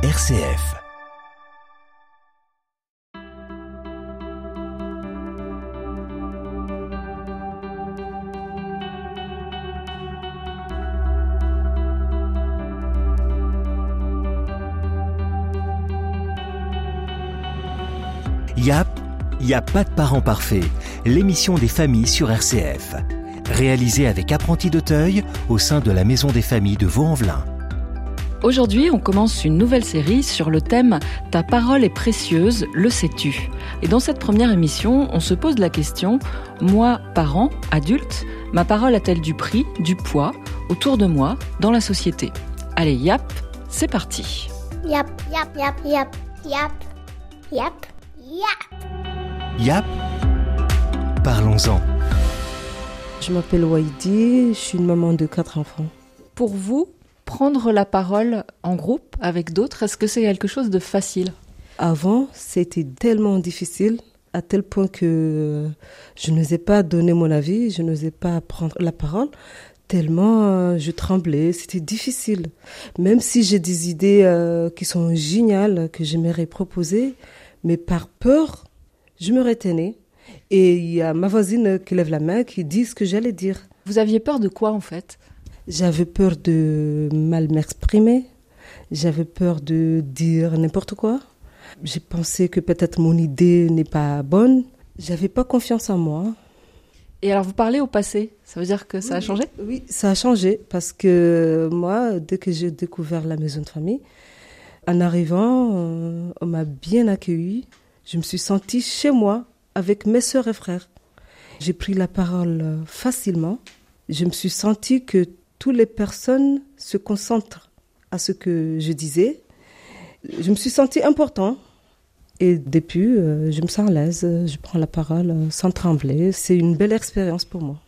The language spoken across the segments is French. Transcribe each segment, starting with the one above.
RCF. YAP, y a pas de parents parfaits, l'émission des familles sur RCF. Réalisée avec Apprenti d'Auteuil au sein de la Maison des familles de Vaux-en-Velin. Aujourd'hui, on commence une nouvelle série sur le thème Ta parole est précieuse, le sais-tu? Et dans cette première émission, on se pose la question Moi, parent, adulte, ma parole a-t-elle du prix, du poids, autour de moi, dans la société? Allez, yap, c'est parti Yap, yap, yap, yap, yap, yap, yap. YAP, parlons-en. Je m'appelle Waidi, je suis une maman de quatre enfants. Pour vous, prendre la parole en groupe avec d'autres, est-ce que c'est quelque chose de facile? Avant, c'était tellement difficile, à tel point que je n'osais pas donner mon avis, je n'osais pas prendre la parole, tellement euh, je tremblais, c'était difficile. Même si j'ai des idées euh, qui sont géniales, que j'aimerais proposer, mais par peur, je me retenais. Et il y a ma voisine qui lève la main, qui dit ce que j'allais dire. Vous aviez peur de quoi en fait? J'avais peur de mal m'exprimer. J'avais peur de dire n'importe quoi. J'ai pensé que peut-être mon idée n'est pas bonne. J'avais pas confiance en moi. Et alors vous parlez au passé, ça veut dire que ça a changé? Oui, ça a changé parce que moi, dès que j'ai découvert la maison de famille, en arrivant, euh, on m'a bien accueilli. Je me suis sentie chez moi avec mes sœurs et frères. J'ai pris la parole euh, facilement. Je me suis sentie que toutes les personnes se concentrent à ce que je disais. Je me suis sentie important. Et depuis, euh, je me sens à l'aise. Je prends la parole euh, sans trembler. C'est une belle expérience pour moi.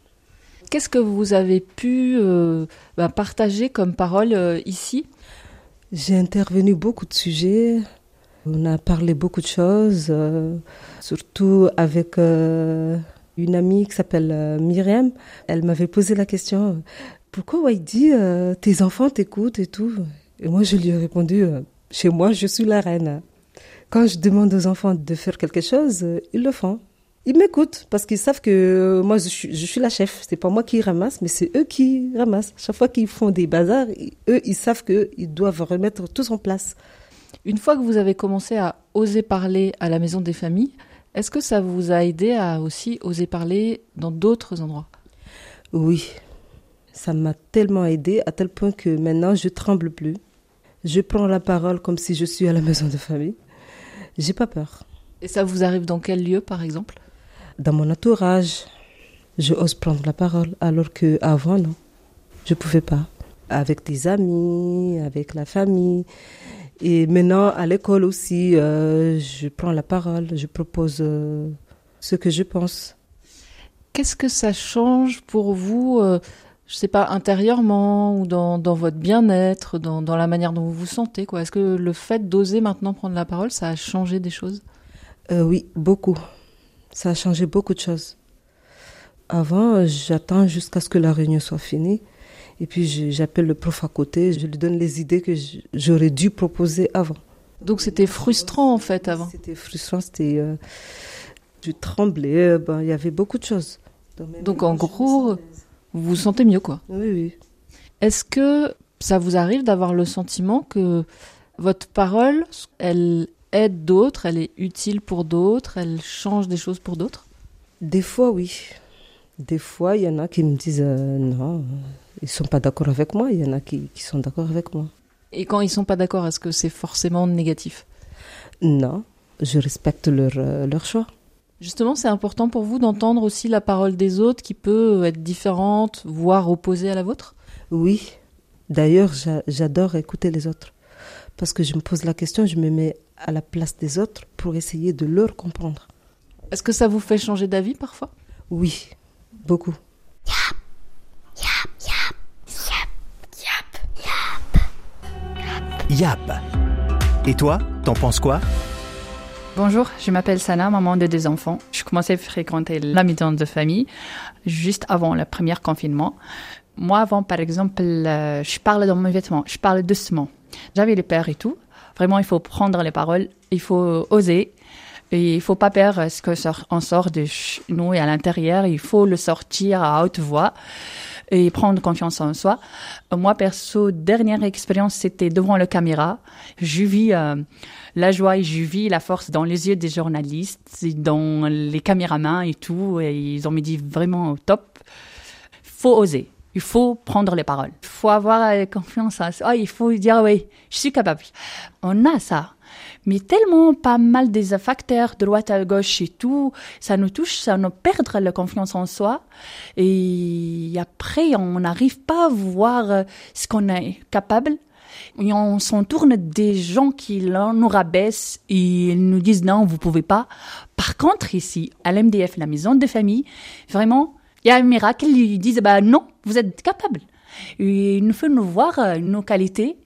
Qu'est-ce que vous avez pu euh, bah, partager comme parole euh, ici? J'ai intervenu beaucoup de sujets. On a parlé beaucoup de choses, euh, surtout avec une amie qui s'appelle Myriam. Elle m'avait posé la question pourquoi Waidi, euh, tes enfants t'écoutent et tout? Et moi, je lui ai répondu euh, chez moi, je suis la reine. Quand je demande aux enfants de faire quelque chose, euh, ils le font. Ils m'écoutent parce qu'ils savent que moi je suis, je suis la chef. C'est pas moi qui ramasse, mais c'est eux qui ramassent. Chaque fois qu'ils font des bazars, eux ils savent qu'ils doivent remettre tout en place. Une fois que vous avez commencé à oser parler à la maison des familles, est-ce que ça vous a aidé à aussi oser parler dans d'autres endroits? Oui, ça m'a tellement aidé à tel point que maintenant je tremble plus. Je prends la parole comme si je suis à la maison de famille. J'ai pas peur. Et ça vous arrive dans quel lieu par exemple? Dans mon entourage, je ose prendre la parole alors que avant non, je pouvais pas. Avec des amis, avec la famille. Et maintenant, à l'école aussi, euh, je prends la parole, je propose euh, ce que je pense. Qu'est-ce que ça change pour vous, euh, je sais pas, intérieurement ou dans, dans votre bien-être, dans, dans la manière dont vous vous sentez quoi Est-ce que le fait d'oser maintenant prendre la parole, ça a changé des choses? Euh, oui, beaucoup. Ça a changé beaucoup de choses. Avant, euh, j'attends jusqu'à ce que la réunion soit finie. Et puis, j'appelle le prof à côté, je lui donne les idées que j'aurais dû proposer avant. Donc c'était frustrant en fait avant. C'était frustrant, c'était. euh, je tremblais, euh, ben, il y avait beaucoup de choses. Donc, en gros. Vous vous sentez mieux quoi Oui, oui. Est-ce que ça vous arrive d'avoir le sentiment que votre parole, elle aide d'autres, elle est utile pour d'autres, elle change des choses pour d'autres? Des fois, oui. Des fois, il y en a qui me disent euh, non, euh, ils sont pas d'accord avec moi. Il y en a qui, qui sont d'accord avec moi. Et quand ils sont pas d'accord, est-ce que c'est forcément négatif? Non, je respecte leur, euh, leur choix. Justement, c'est important pour vous d'entendre aussi la parole des autres qui peut être différente, voire opposée à la vôtre? Oui. D'ailleurs, j'a- j'adore écouter les autres. Parce que je me pose la question, je me mets à la place des autres pour essayer de leur comprendre. Est-ce que ça vous fait changer d'avis parfois? Oui, beaucoup. YAP. Et toi, t'en penses quoi? Bonjour, je m'appelle Sana, maman de deux enfants. Je commençais à fréquenter la maison de famille juste avant le premier confinement. Moi, avant, par exemple, euh, je parle dans mes vêtements, je parle doucement. J'avais les peurs et tout. Vraiment, il faut prendre les paroles, il faut oser. Et il faut pas perdre ce que sort, on sort de nous et à l'intérieur. Il faut le sortir à haute voix et prendre confiance en soi. Moi, perso, dernière expérience, c'était devant la caméra. Je vis euh, la joie et je vis la force dans les yeux des journalistes, dans les caméramans et tout. Et ils ont me dit vraiment au top. Faut oser. Il faut prendre les paroles. Il faut avoir confiance en soi. Il faut dire oui, je suis capable. On a ça mais tellement pas mal des facteurs droite à gauche et tout, ça nous touche, ça nous perd la confiance en soi. Et après, on n'arrive pas à voir euh, ce qu'on est capable. Et on s'entourne des gens qui nous rabaissent et nous disent non, vous pouvez pas. Par contre, ici, à l'MDF, la maison de famille, vraiment, il y a un miracle, ils disent, bah non, vous êtes capable. Ils nous font voir euh, nos qualités,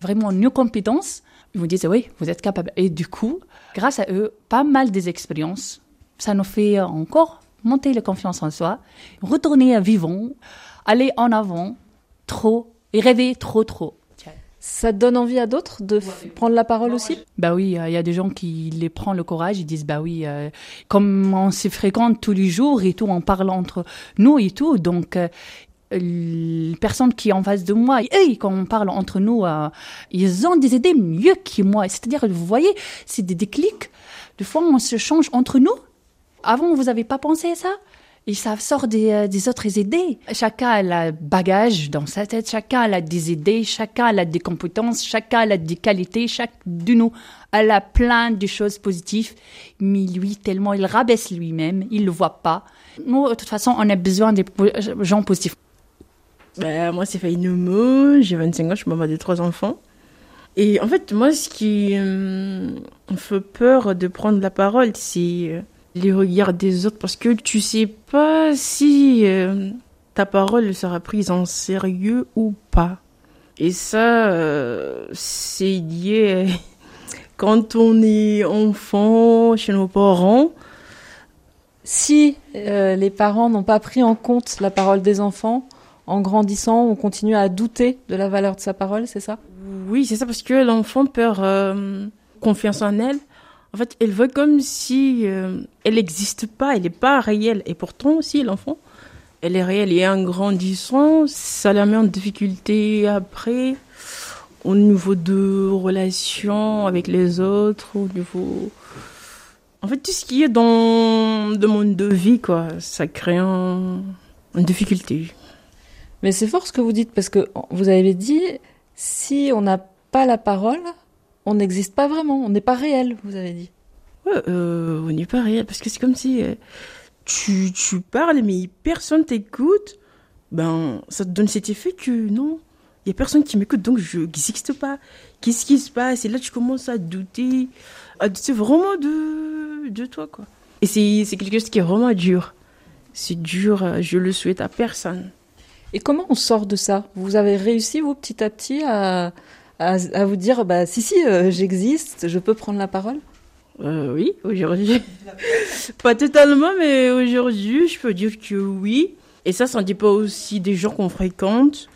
vraiment nos compétences ils vous disent oui, vous êtes capable. Et du coup, grâce à eux, pas mal des expériences, ça nous fait encore monter la confiance en soi, retourner vivant, aller en avant, trop, et rêver trop, trop. Ça donne envie à d'autres de prendre la parole aussi? Bah oui, il y a des gens qui les prennent le courage, ils disent bah oui, euh, comme on se fréquente tous les jours et tout, on parle entre nous et tout, donc euh, les personnes qui en face de moi, et quand on parle entre nous, euh, ils ont des idées mieux que moi. C'est-à-dire, vous voyez, c'est des déclics. Des fois, on se change entre nous. Avant, vous n'avez pas pensé à ça? Et ça sort des, euh, des, autres idées. Chacun a un bagage dans sa tête, chacun a des idées, chacun a des compétences, chacun a des qualités, chaque de nous a plein de choses positives. Mais lui, tellement il rabaisse lui-même, il le voit pas. Nous, de toute façon, on a besoin des gens positifs. Bah, moi, c'est Faïnomo, j'ai 25 ans, je suis maman de trois enfants. Et en fait, moi, ce qui euh, me fait peur de prendre la parole, c'est euh, les regards des autres, parce que tu sais pas si euh, ta parole sera prise en sérieux ou pas. Et ça, c'est lié quand on est enfant chez nos parents. Si les parents n'ont pas pris en compte la parole des enfants, en grandissant, on continue à douter de la valeur de sa parole, c'est ça? Oui, c'est ça, parce que l'enfant perd euh, confiance en elle. En fait, elle veut comme si euh, elle n'existe pas, elle n'est pas réelle. Et pourtant, aussi, l'enfant, elle est réelle. Et en grandissant, ça la met en difficulté après, au niveau de relations avec les autres, au niveau... En fait, tout ce qui est dans le monde de vie, quoi, ça crée une difficulté. Mais c'est fort ce que vous dites, parce que vous avez dit, si on n'a pas la parole, on n'existe pas vraiment, on n'est pas réel, vous avez dit. Ouais, euh, on n'est pas réel, parce que c'est comme si euh, tu, tu parles, mais personne t'écoute. Ben, ça te donne cet effet que non, il n'y a personne qui m'écoute, donc je n'existe pas. Qu'est-ce qui se passe? Et là, tu commences à douter, à douter vraiment de, de toi, quoi. Et c'est quelque chose qui est vraiment dur. C'est dur, je le souhaite à personne. Et comment on sort de ça? Vous avez réussi, vous, petit à petit, à, à, vous dire, bah, si, si, euh, j'existe, je peux prendre la parole euh, Oui, aujourd'hui. pas totalement, mais aujourd'hui, je peux dire que oui. Et ça, ça ne dépend aussi des gens qu'on fréquente.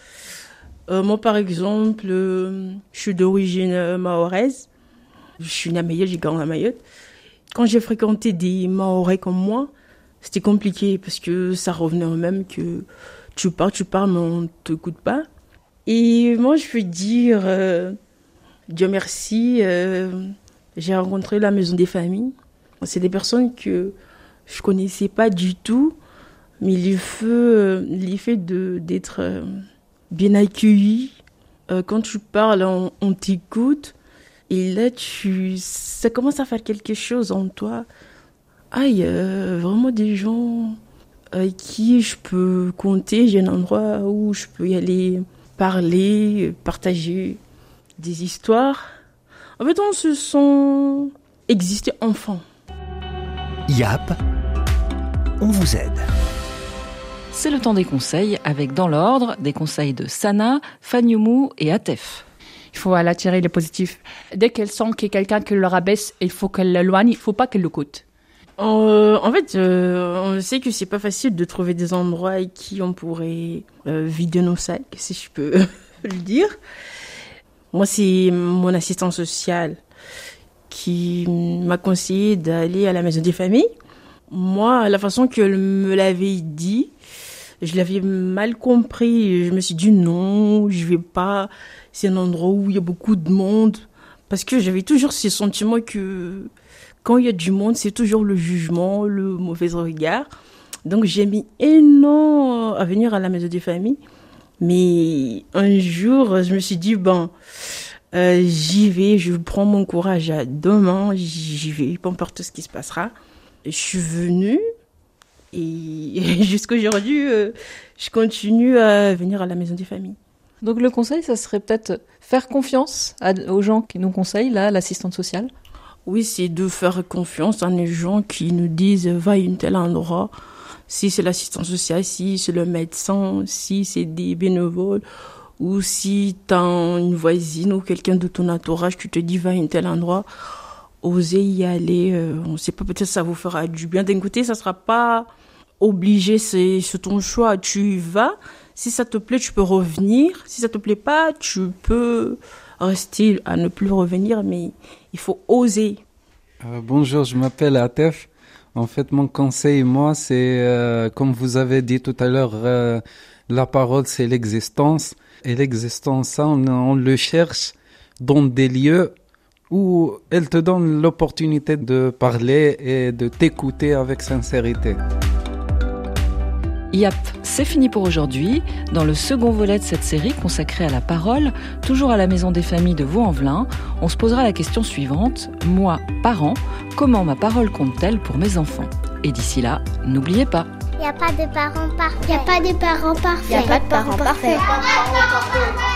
Euh, moi, par exemple, je suis d'origine mahoraise. Je suis née à Mayotte, j'ai grandi à Mayotte. Quand j'ai fréquenté des Mahorais comme moi, c'était compliqué parce que ça revenait au même que tu parles, tu parles, mais on ne t'écoute pas. Et moi, je veux dire, euh, Dieu merci, euh, j'ai rencontré la maison des familles. C'est des personnes que je connaissais pas du tout, mais l'effet, euh, d'être bien accueilli, quand tu parles, on, on t'écoute. Et là, tu, ça commence à faire quelque chose en toi. Aïe, vraiment des gens avec qui je peux compter. J'ai un endroit où je peux y aller parler, partager des histoires. En fait, on se sent exister enfant. YAP, on vous aide. C'est le temps des conseils avec dans l'ordre des conseils de Sana, Fanyumu et Atef. Il faut attirer les positifs. Dès qu'elle sent qu'il y a quelqu'un qui le rabaisse, il faut qu'elle l'éloigne, il ne faut pas qu'elle le coûte. Euh, en fait, euh, on sait que c'est pas facile de trouver des endroits qui on pourrait euh, vider nos sacs, si je peux le dire. Moi, c'est mon assistant social qui m'a conseillé d'aller à la maison des familles. Moi, la façon qu'elle me l'avait dit, je l'avais mal compris. Je me suis dit non, je vais pas. C'est un endroit où il y a beaucoup de monde. Parce que j'avais toujours ce sentiment que quand il y a du monde, c'est toujours le jugement, le mauvais regard. Donc j'ai mis énormément à venir à la maison des familles. Mais un jour, je me suis dit, bon, euh, j'y vais, je prends mon courage à demain, j'y vais, peu importe ce qui se passera. Je suis venue et jusqu'aujourd'hui, euh, je continue à venir à la maison des familles. Donc le conseil, ça serait peut-être faire confiance aux gens qui nous conseillent, là, l'assistante sociale Oui, c'est de faire confiance à les gens qui nous disent va à un tel endroit. Si c'est l'assistante sociale, si c'est le médecin, si c'est des bénévoles, ou si tu as une voisine ou quelqu'un de ton entourage qui te dit va à un tel endroit, osez y aller. Euh, on ne sait pas, peut-être ça vous fera du bien. D'un côté, ça sera pas obligé, c'est ton choix. Tu y vas si ça te plaît, tu peux revenir. Si ça te plaît pas, tu peux rester à ne plus revenir, mais il faut oser. Euh, bonjour, je m'appelle Atef. En fait, mon conseil, moi, c'est, euh, comme vous avez dit tout à l'heure, euh, la parole, c'est l'existence. Et l'existence, ça, on, on, le cherche dans des lieux où elle te donne l'opportunité de parler et de t'écouter avec sincérité. Yap, c'est fini pour aujourd'hui. Dans le second volet de cette série consacrée à la parole, toujours à la Maison des Familles de Vaux-en-Velin, on se posera la question suivante. Moi, parent, comment ma parole compte-t-elle pour mes enfants? Et d'ici là, n'oubliez pas. Il n'y a pas de parents parfaits. Il n'y a pas de parents parfaits. Il n'y a pas de parents parfaits.